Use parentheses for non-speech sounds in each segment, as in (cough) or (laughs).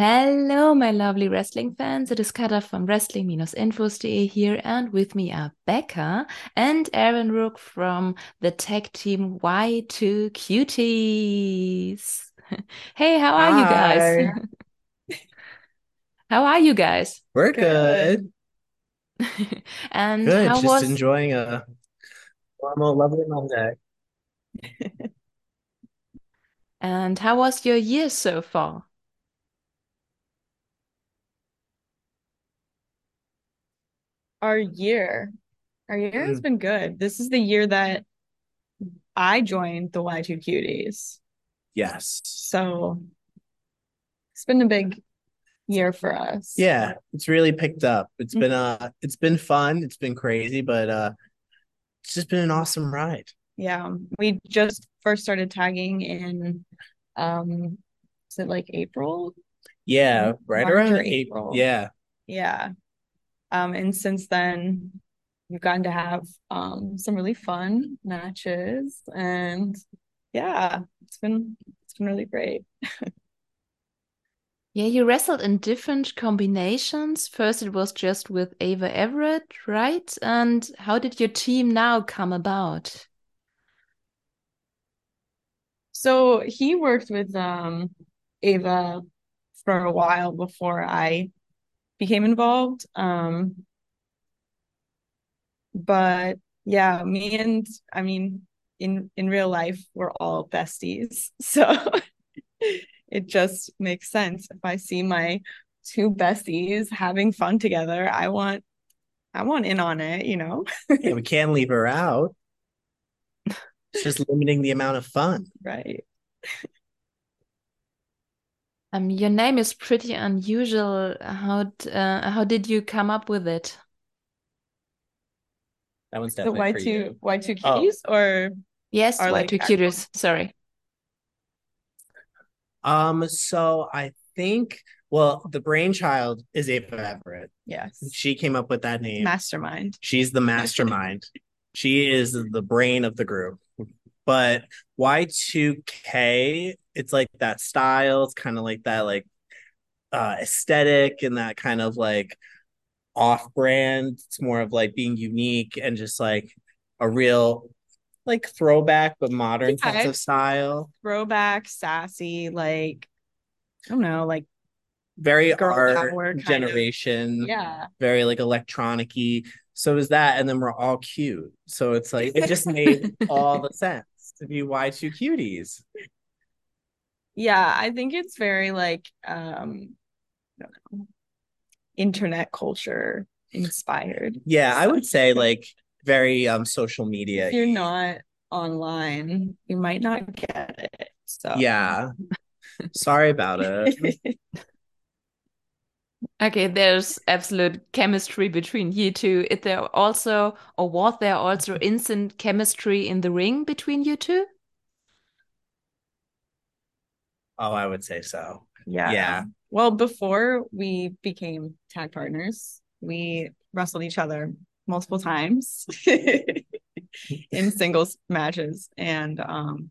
Hello, my lovely wrestling fans. It is Kata from Wrestling-Infos.de here, and with me are Becca and Aaron Rourke from the tag team Y2Kuties. (laughs) hey, how are you guys? (laughs) how are you guys? We're good. (laughs) and Good. how Just was enjoying a normal, lovely Monday. and how was your year so far? Our year, our year has Mm, been good. This is the year that I joined the Y2Kuties. yes. So it's been a big year for us. Yeah, it's really picked up. It's Mm, been uh it's been fun. It's been crazy, but uh it's just been an awesome ride. Yeah, we just first started tagging in um is it like April? Yeah, right March around April. April. Yeah. Yeah. Um, and since then we've gotten to have um some really fun matches and yeah, it's been it's been really great. (laughs) Yeah, you wrestled in different combinations. First, it was just with Ava Everett, right? And how did your team now come about? So he worked with um Ava for a while before I became involved. Um, but yeah, me and I mean in in real life we're all besties. (laughs) So it just makes sense. If I see my two besties having fun together, I want I want in on it, you know? (laughs) Yeah, we can't leave her out. It's just limiting the amount of fun. Right. Um, your name is pretty unusual. How uh, how did you come up with it? That one's The definitely for Y2 you. Y2 Oh, or Yes, are Y2 like actual Cuters. Sorry. um, so I think well, the brainchild is Ava Everett. yes. She came up with that name. Mastermind. She's the mastermind. She is the brain of the group. But Y2K, it's like that style. It's kind of like that, like uh aesthetic and that kind of like off-brand. It's more of like being unique and just like a real like throwback but modern sense of style. throwback, sassy, like I don't know, like Very art kind of. generation, Yeah. very like electronic-y. So is that, and then we're all cute. So it's like it just made (laughs) all the sense to be why two cuties. Yeah, I think it's very like um know, internet culture inspired. Yeah, I would say (laughs) like very um social media. if media. you're not online, you might not get it. So Yeah. Sorry about it. (laughs) Okay, there's absolute chemistry between you two. Is there also, or was there also (laughs) instant chemistry in the ring between you two? Oh, I would say so. yeah. Yeah. Well, before we became tag partners, we wrestled each other multiple times (laughs) in singles matches. And um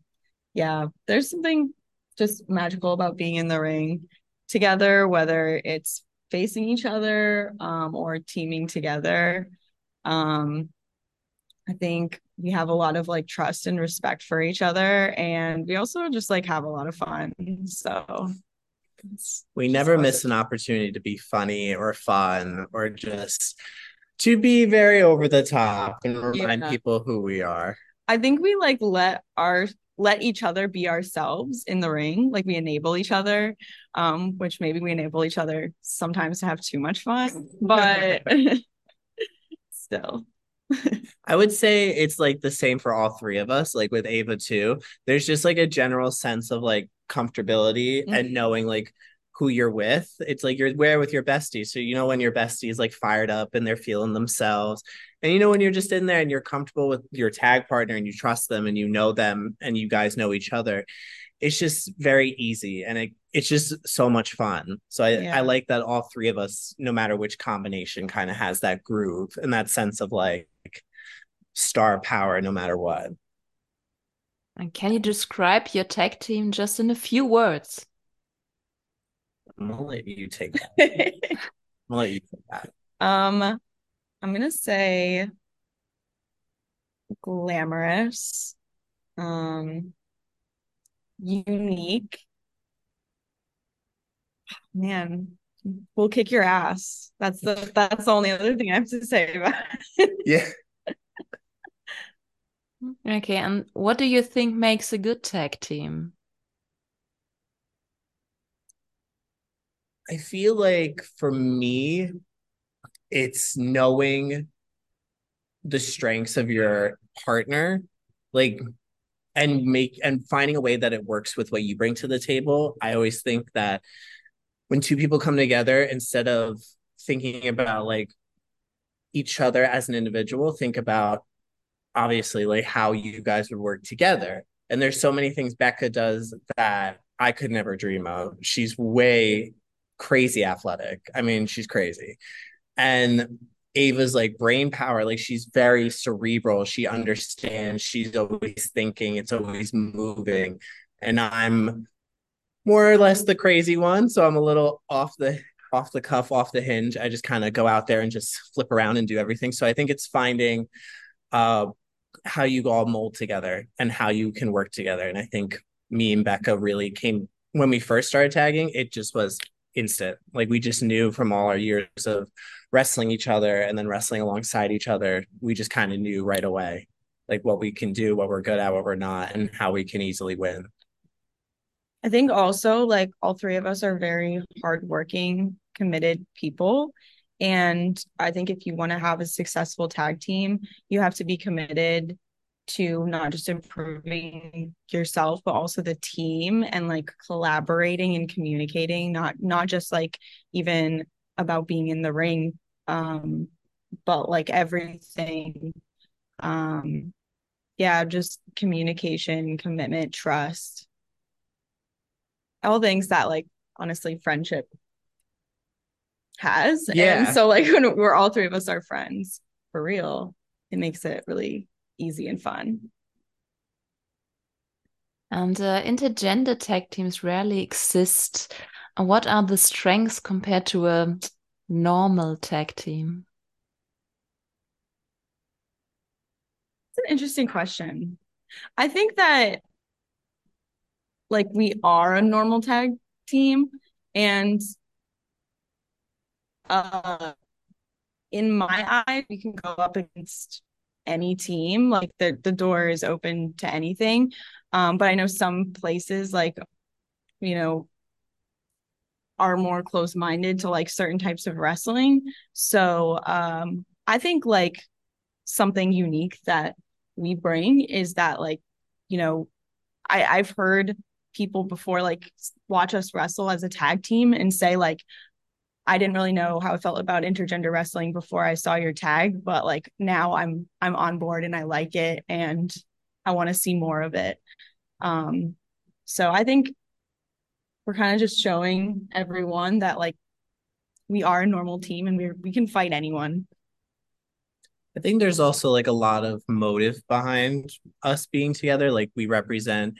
yeah, there's something just magical about being in the ring together, whether it's facing each other um or teaming together. Um I think we have a lot of like trust and respect for each other and we also just like have a lot of fun. So We never awesome. miss an opportunity to be funny or fun or just to be very over the top and remind Yeah. people who we are. I think we like let our let each other be ourselves in the ring. Like we enable each other, um, which maybe we enable each other sometimes to have too much fun, (laughs) but (laughs) still. I would say it's like the same for all three of us, like with Ava too. There's just like a general sense of like comfortability and Mhm. knowing like who you're with. It's like you're there with your bestie. So you know when your bestie is like fired up and they're feeling themselves. And you know when you're just in there and you're comfortable with your tag partner and you trust them and you know them and you guys know each other. It's just very easy and it it's just so much fun. So I, I like that all three of us, no matter which combination, kind of has that groove and that sense of like star power no matter what. And can you describe your tag team just in a few words? I'm gonna let you take that. (laughs) I'm gonna let you take that. Um, I'm gonna say glamorous, um, unique. Man, we'll kick your ass. That's the that's the only other thing I have to say about it. Yeah. (laughs) Okay, and what do you think makes a good tag team? I feel like for me, it's knowing the strengths of your partner, like, and make and finding a way that it works with what you bring to the table. I always think that when two people come together, instead of thinking about like each other as an individual, think about obviously like how you guys would work together. And there's so many things Becca does that I could never dream of. She's way crazy athletic. I mean, she's crazy. And Ava's like brain power, like she's very cerebral. She understands, she's always thinking, it's always moving. And I'm more or less the crazy one. So I'm a little off the off the cuff, off the hinge. I just kind of go out there and just flip around and do everything. So I think it's finding uh how you all mold together and how you can work together. And I think me and Becca really came when we first started tagging, it just was instant. Like we just knew from all our years of wrestling each other and then wrestling alongside each other, we just kind of knew right away like what we can do, what we're good at, what we're not, and how we can easily win. I think also like all three of us are very hardworking, committed people. And I think if you want to have a successful tag team, you have to be committed to not just improving yourself but also the team and like collaborating and communicating not not just like even about being in the ring um but like everything. Um yeah just communication commitment trust. All things that like honestly friendship has. Yeah. and so like (laughs) when we're all three of us are friends for real it makes it really easy and fun And uh, intergender tag teams rarely exist. Uh, What are the strengths compared to a normal tag team? It's an interesting question. I think that like we are a normal tag team and uh in my eyes we can go up against any team like the the door is open to anything. Um but I know some places like you know are more close-minded to like certain types of wrestling. So um I think like something unique that we bring is that like you know I I've heard people before like watch us wrestle as a tag team and say like I didn't really know how I felt about intergender wrestling before I saw your tag but like now I'm I'm on board and I like it and I want to see more of it um so I think we're kind of just showing everyone that like we are a normal team and we we can fight anyone I think there's also like a lot of motive behind us being together. Like we represent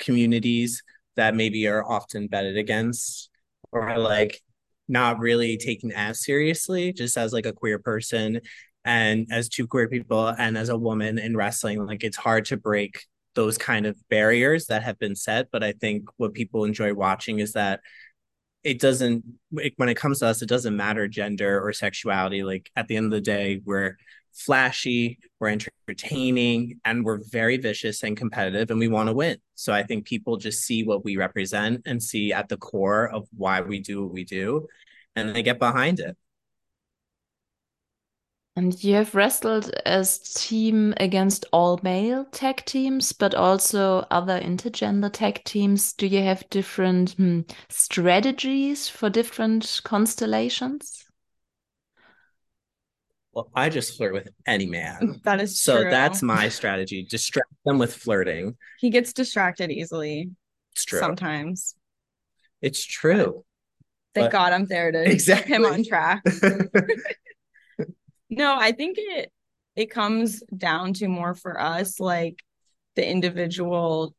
communities that maybe are often betted against or like not really taken as seriously, just as like a queer person and as two queer people and as a woman in wrestling. Like it's hard to break those kind of barriers that have been set. But I think what people enjoy watching is that it doesn't it, when it comes to us it doesn't matter gender or sexuality like at the end of the day we're flashy we're entertaining and we're very vicious and competitive and we want to win so i think people just see what we represent and see at the core of why we do what we do and they get behind it And you have wrestled as team against all male tag teams, but also other intergender tag teams. Do you have different hmm, strategies for different constellations? Well i just flirt with any man (laughs) that is so true. that's my strategy distract them with flirting he gets distracted easily it's true sometimes it's true thank But- god i'm there to Exactly. keep him on track (laughs) no i think it it comes down to more for us like the individual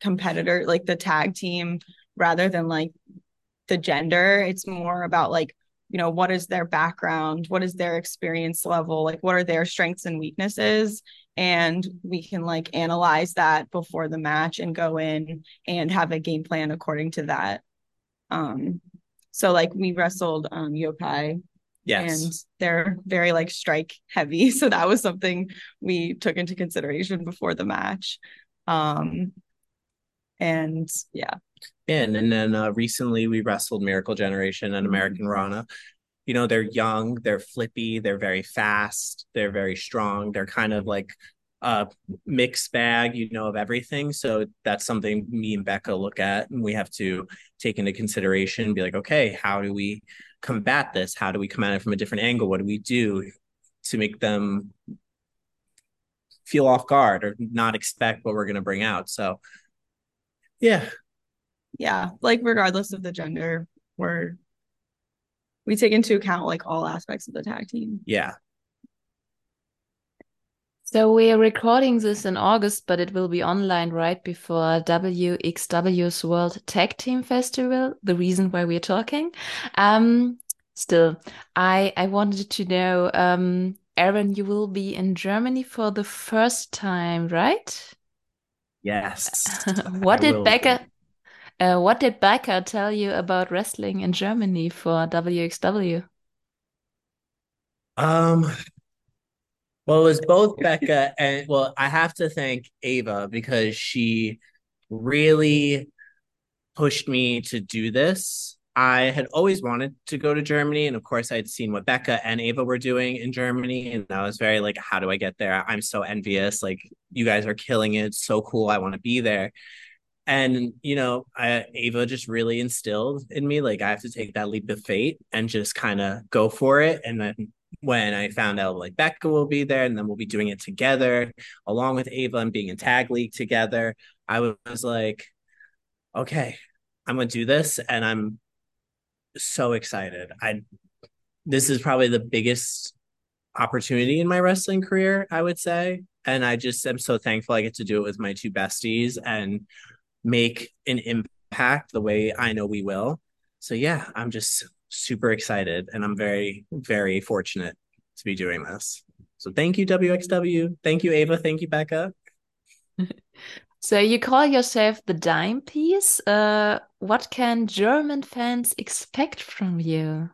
competitor like the tag team rather than like the gender. It's more about like, you know, what is their background? What is their experience level? Like, what are their strengths and weaknesses? And we can like analyze that before the match and go in and have a game plan according to that. Um, so like we wrestled um yokai Yes. and they're very like strike heavy. (laughs) So that was something we took into consideration before the match. Um, and yeah, And and then uh, recently we wrestled Miracle Generation and American Rana. You know, they're young, they're flippy, they're very fast, they're very strong. They're kind of like a mixed bag, you know, of everything. So that's something me and Becca look at and we have to take into consideration, be like, okay, how do we combat this? How do we come at it from a different angle? What do we do to make them feel off guard or not expect what we're going to bring out? So, yeah, yeah, like regardless of the gender, we're we take into account like all aspects of the tag team. yeah. So we are recording this in August, but it will be online right before WXW's World Tag Team Festival. The reason why we're talking. Um, still, I I wanted to know, um, Aaron, you will be in Germany for the first time, right? Yes. (laughs) What I did will Becca, uh, what did Becca tell you about wrestling in Germany for WXW? Um, well, it was both Becca and well, I have to thank Ava because she really pushed me to do this. I had always wanted to go to Germany, and of course, I'd seen what Becca and Ava were doing in Germany, and I was very like, "How do I get there? I'm so envious. Like, you guys are killing it. So cool. I want to be there." And you know, I, Ava just really instilled in me like I have to take that leap of faith and just kind of go for it. And then when I found out like Becca will be there, and then we'll be doing it together along with Ava and being in tag league together, I was like, okay, I'm gonna do this, and I'm so excited. I this is probably the biggest opportunity in my wrestling career, I would say. And I just am so thankful I get to do it with my two besties and make an impact the way I know we will. So yeah, I'm just super excited and I'm very, very fortunate to be doing this. So thank you, WXW. Thank you, Ava. Thank you, Becca. (laughs) So you call yourself the dime piece. Uh, what can German fans expect from you?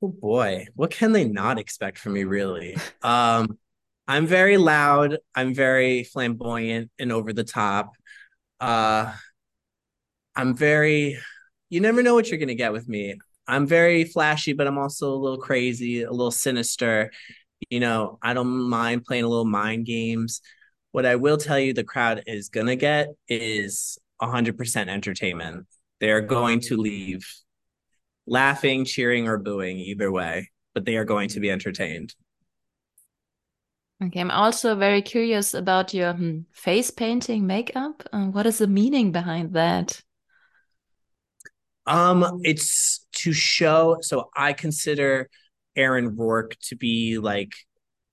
Oh boy, what can they not expect from me, really? Um, I'm very loud, I'm very flamboyant and over the top. Uh, I'm very, you never know what you're gonna get with me. I'm very flashy, but I'm also a little crazy, a little sinister. You know, I don't mind playing a little mind games. What I will tell you the crowd is gonna get is 100% entertainment. They're going to leave laughing, cheering, or booing, either way, but they are going to be entertained. Okay, I'm also very curious about your hmm, face painting makeup. Uh, what is the meaning behind that? Um, it's to show. So I consider Aaron Rourke to be like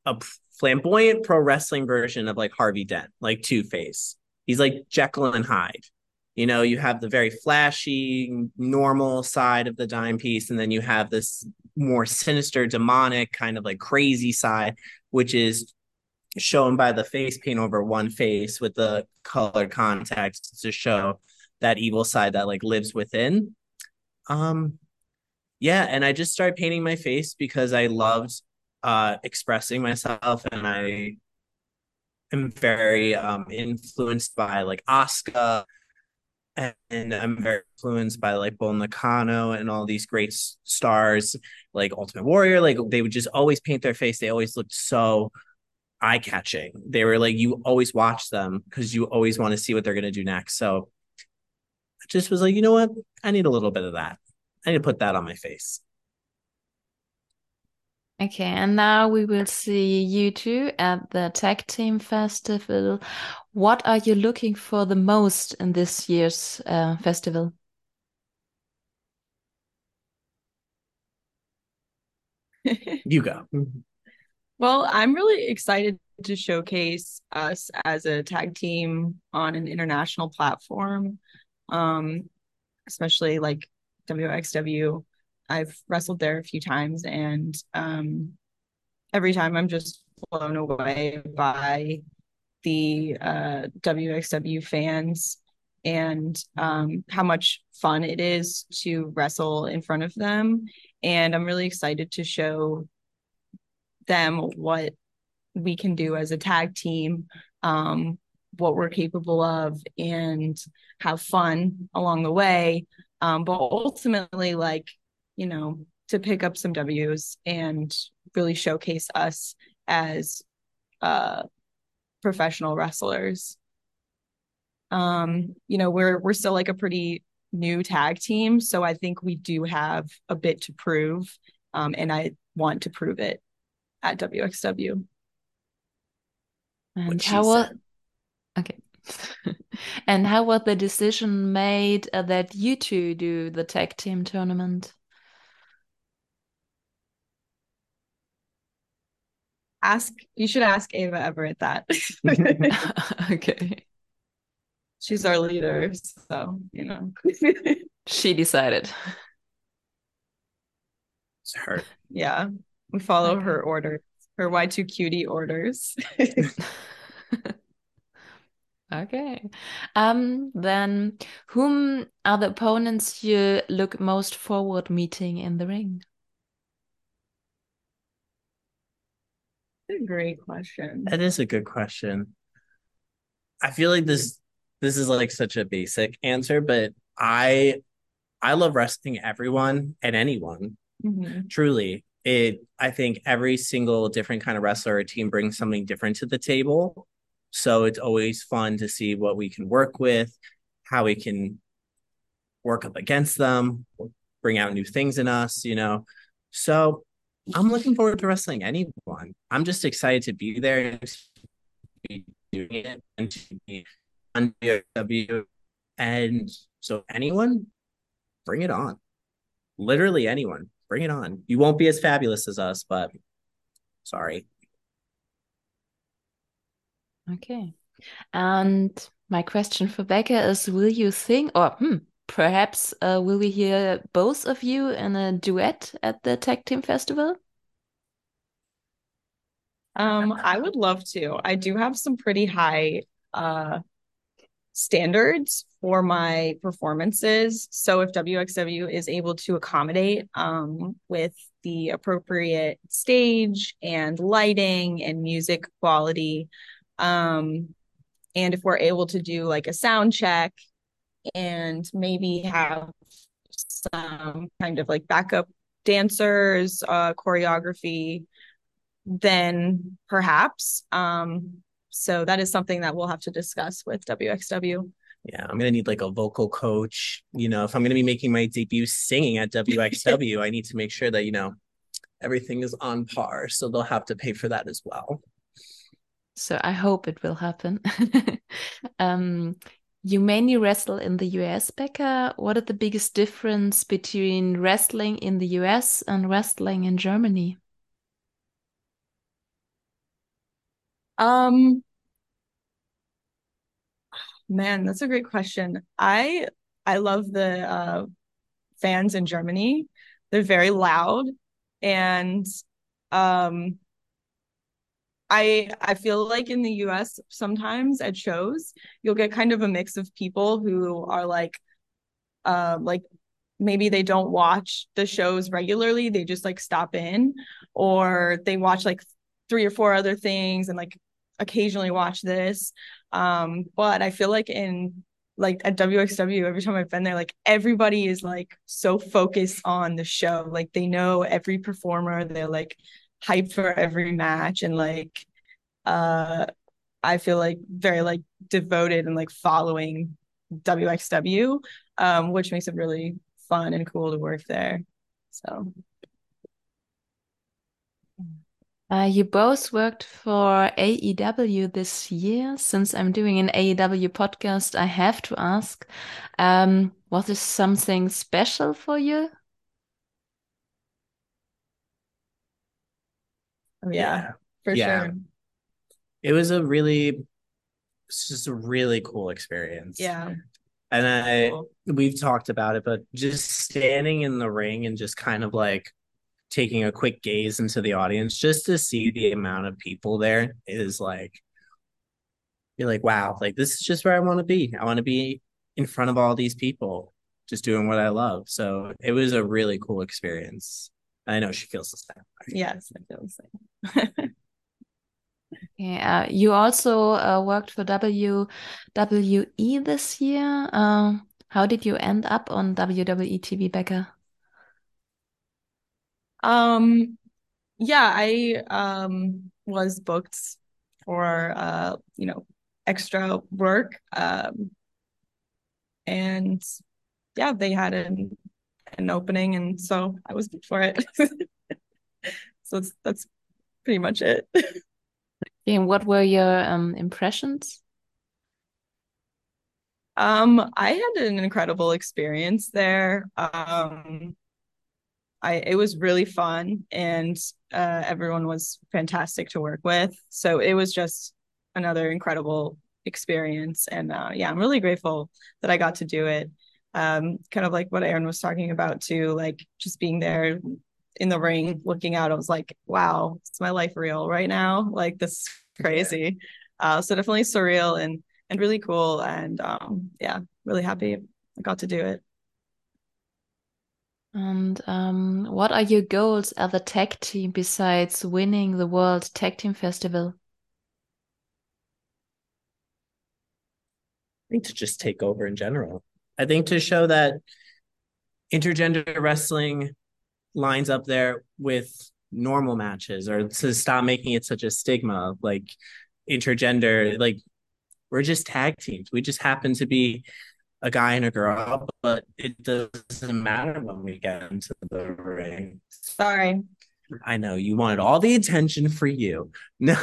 a flamboyant pro wrestling version of like Harvey Dent, like Two Face. He's like Jekyll and Hyde. You know, you have the very flashy, normal side of the dime piece, and then you have this more sinister, demonic, kind of like crazy side, which is shown by the face paint over one face with the colored context to show that evil side that like lives within. Um, yeah, and I just started painting my face because I loved uh expressing myself and I am very um influenced by like Asuka and I'm very influenced by like Bull Nakano and all these great stars like Ultimate Warrior. Like they would just always paint their face. They always looked so eye catching. They were like you always watch them because you always want to see what they're gonna do next. So I just was like, you know what? I need a little bit of that. I need to put that on my face. Okay, and now we will see you two at the Tag Team Festival. What are you looking for the most in this year's uh, festival? (laughs) You go. Well, I'm really excited to showcase us as a tag team on an international platform. Um, especially like WXW. I've wrestled there a few times, and um, every time I'm just blown away by the uh, WXW fans and um, how much fun it is to wrestle in front of them. And I'm really excited to show them what we can do as a tag team, um, what we're capable of, and have fun along the way. Um, but ultimately, like, you know, to pick up some W's and really showcase us as uh, professional wrestlers. Um, you know, we're we're still like a pretty new tag team, so I think we do have a bit to prove, um, and I want to prove it at WXW. (laughs) And how was okay? and how was the decision made uh, that you two do the tag team tournament? Ask you should ask Ava Everett that. (laughs) (laughs) okay. She's our leader, so you know. she decided. It's her. Yeah. We follow okay. her orders, her Y2 cutie orders. (laughs) okay. Um then whom are the opponents you look most forward meeting in the ring? A great question. That is a good question. I feel like this this is like such a basic answer, but I I love wrestling everyone and anyone. Mm-hmm. Truly. It I think every single different kind of wrestler or team brings something different to the table. So it's always fun to see what we can work with, how we can work up against them, bring out new things in us, you know. So I'm looking forward to wrestling anyone. I'm just excited to be there and to be doing it and to be on W. And so anyone, bring it on. Literally anyone, bring it on. You won't be as fabulous as us, but sorry. Okay. And my question for Becca is will you sing or hmm, perhaps uh, will we hear both of you in a duet at the Tag Team Festival? Um, I would love to. I do have some pretty high uh standards for my performances. So if WXW is able to accommodate um with the appropriate stage and lighting and music quality, um, and if we're able to do like a sound check and maybe have some kind of like backup dancers, uh, choreography, then perhaps. Um, so that is something that we'll have to discuss with WXW. Yeah, I'm gonna need like a vocal coach. You know, if I'm gonna be making my debut singing at WXW, I need to make sure that you know everything is on par. So they'll have to pay for that as well. So I hope it will happen. (laughs) um, you mainly wrestle in the US, Becca. What are the biggest difference between wrestling in the US and wrestling in Germany? Um, man, that's a great question. I I love the uh, fans in Germany. They're very loud, and um, I I feel like in the US sometimes at shows you'll get kind of a mix of people who are like uh like maybe they don't watch the shows regularly they just like stop in or they watch like three or four other things and like occasionally watch this. Um but I feel like in like at WXW every time I've been there like everybody is like so focused on the show. Like they know every performer they're like hyped for every match and like uh I feel like very like devoted and like following WXW, um, which makes it really fun and cool to work there. So uh, you both worked for AEW this year. Since I'm doing an AEW podcast, I have to ask, um, was this something special for you? Oh, yeah, for yeah. sure. It was a really, it's just a really cool experience. Yeah. And I we've talked about it, but just standing in the ring and just kind of like taking a quick gaze into the audience just to see the amount of people there is like you're like, wow, like this is just where I want to be. I want to be in front of all these people, just doing what I love. So it was a really cool experience. I know she feels the same. Yes, I feel the same. (laughs) Yeah, uh, you also uh, worked for WWE this year. Uh, how did you end up on WWE TV, Becca? Um, yeah, I um was booked for uh, you know, extra work. Um, and yeah, they had an an opening, and so I was booked for it. (laughs) so that's that's pretty much it. And what were your um, impressions? Um, I had an incredible experience there. Um, I it was really fun and uh, everyone was fantastic to work with. So it was just another incredible experience. And uh, yeah, I'm really grateful that I got to do it. Um, kind of like what Aaron was talking about too, like just being there in the ring, looking out. I was like, wow, it's my life real right now. Like this is (laughs) crazy. Uh, so definitely surreal and and really cool. And um, yeah, really happy I got to do it. And um, what are your goals as a tag team besides winning the World Tag Team Festival? I think to just take over in general. I think to show that intergender wrestling lines up there with normal matches or to stop making it such a stigma of like intergender like we're just tag teams. We just happen to be a guy and a girl but it doesn't matter when we get into the ring. Sorry. I know you wanted all the attention for you. (laughs) No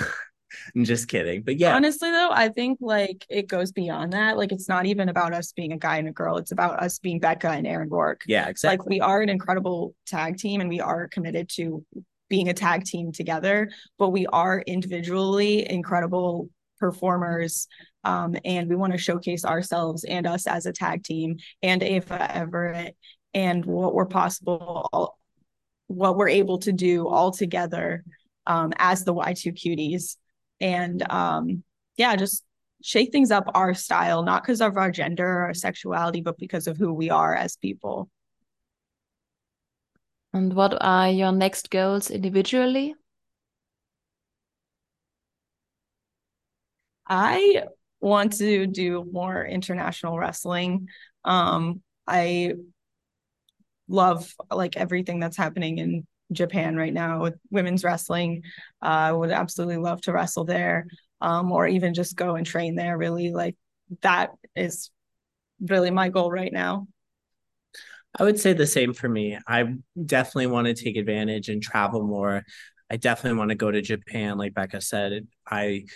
(laughs) I'm just kidding. But yeah. Honestly though, I think like it goes beyond that. Like it's not even about us being a guy and a girl. It's about us being Becca and Aaron Rourke. Yeah, exactly. Like we are an incredible tag team and we are committed to being a tag team together, but we are individually incredible performers. Um, and we want to showcase ourselves and us as a tag team and Ava Everett and what we're possible, what we're able to do all together um, as the Y2Kuties and um, yeah, just shake things up our style, not because of our gender or our sexuality, but because of who we are as people. And what are your next goals individually? I want to do more international wrestling. Um, I love like everything that's happening in Japan right now with women's wrestling. Uh, I would absolutely love to wrestle there, um, or even just go and train there. Really, like that is really my goal right now. I would say the same for me. I definitely want to take advantage and travel more. I definitely want to go to Japan, like Becca said. I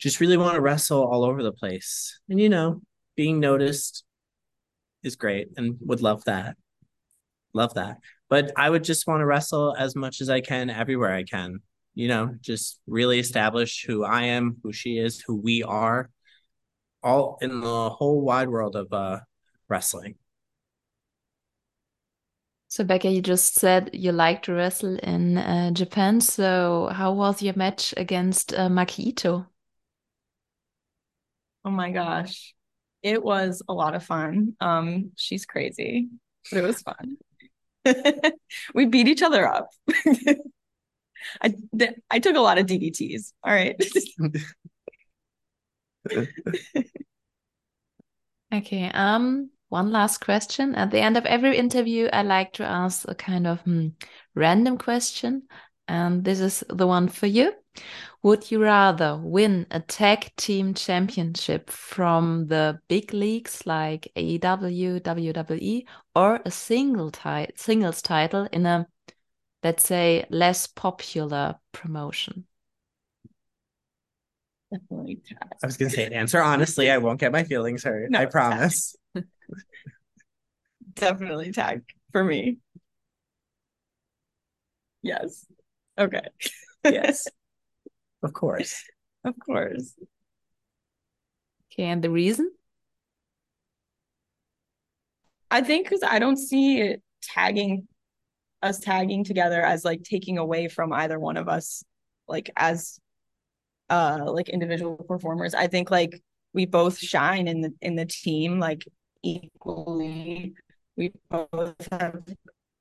just really want to wrestle all over the place. And, you know, being noticed is great and would love that. Love that but I would just want to wrestle as much as I can everywhere I can. You know, just really establish who I am, who she is, who we are, all in the whole wide world of uh, wrestling. So, Becca, you just said you like to wrestle in uh, Japan. So, how was your match against uh, Maki Itoh? Oh my gosh, it was a lot of fun. Um, she's crazy, but it was fun. (laughs) we beat each other up. (laughs) I I took a lot of DDTs. All right. (laughs) okay. Um. One last question. At the end of every interview, I like to ask a kind of hmm, random question, and this is the one for you. Would you rather win a tag team championship from the big leagues like AEW, WWE, or a single ti singles title in a, let's say, less popular promotion? Definitely tag. I was gonna say an answer honestly. I won't get my feelings hurt. No, I promise. (laughs) Definitely tag for me. Yes. Okay. yes. (laughs) Of course. Of course. Okay, and the reason? I think because I don't see it tagging us tagging together as like taking away from either one of us, like as uh like individual performers. I think like we both shine in the in the team like equally. We both have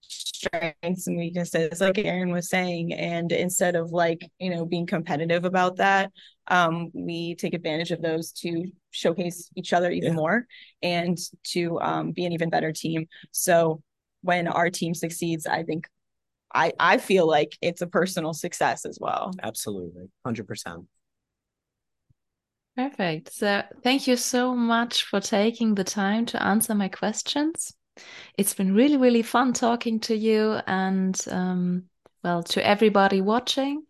strengths and weaknesses like aaron was saying and instead of like you know being competitive about that um we take advantage of those to showcase each other even yeah. more and to um be an even better team so when our team succeeds i think i i feel like it's a personal success as well absolutely 100% Perfect. So, thank you so much for taking the time to answer my questions. It's been really, really fun talking to you and, um, well, to everybody watching.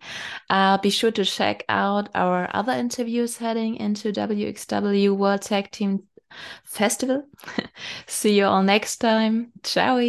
Uh, be sure to check out our other interviews heading into WXW World Tag Team Festival. (laughs) See you all next time. Ciao.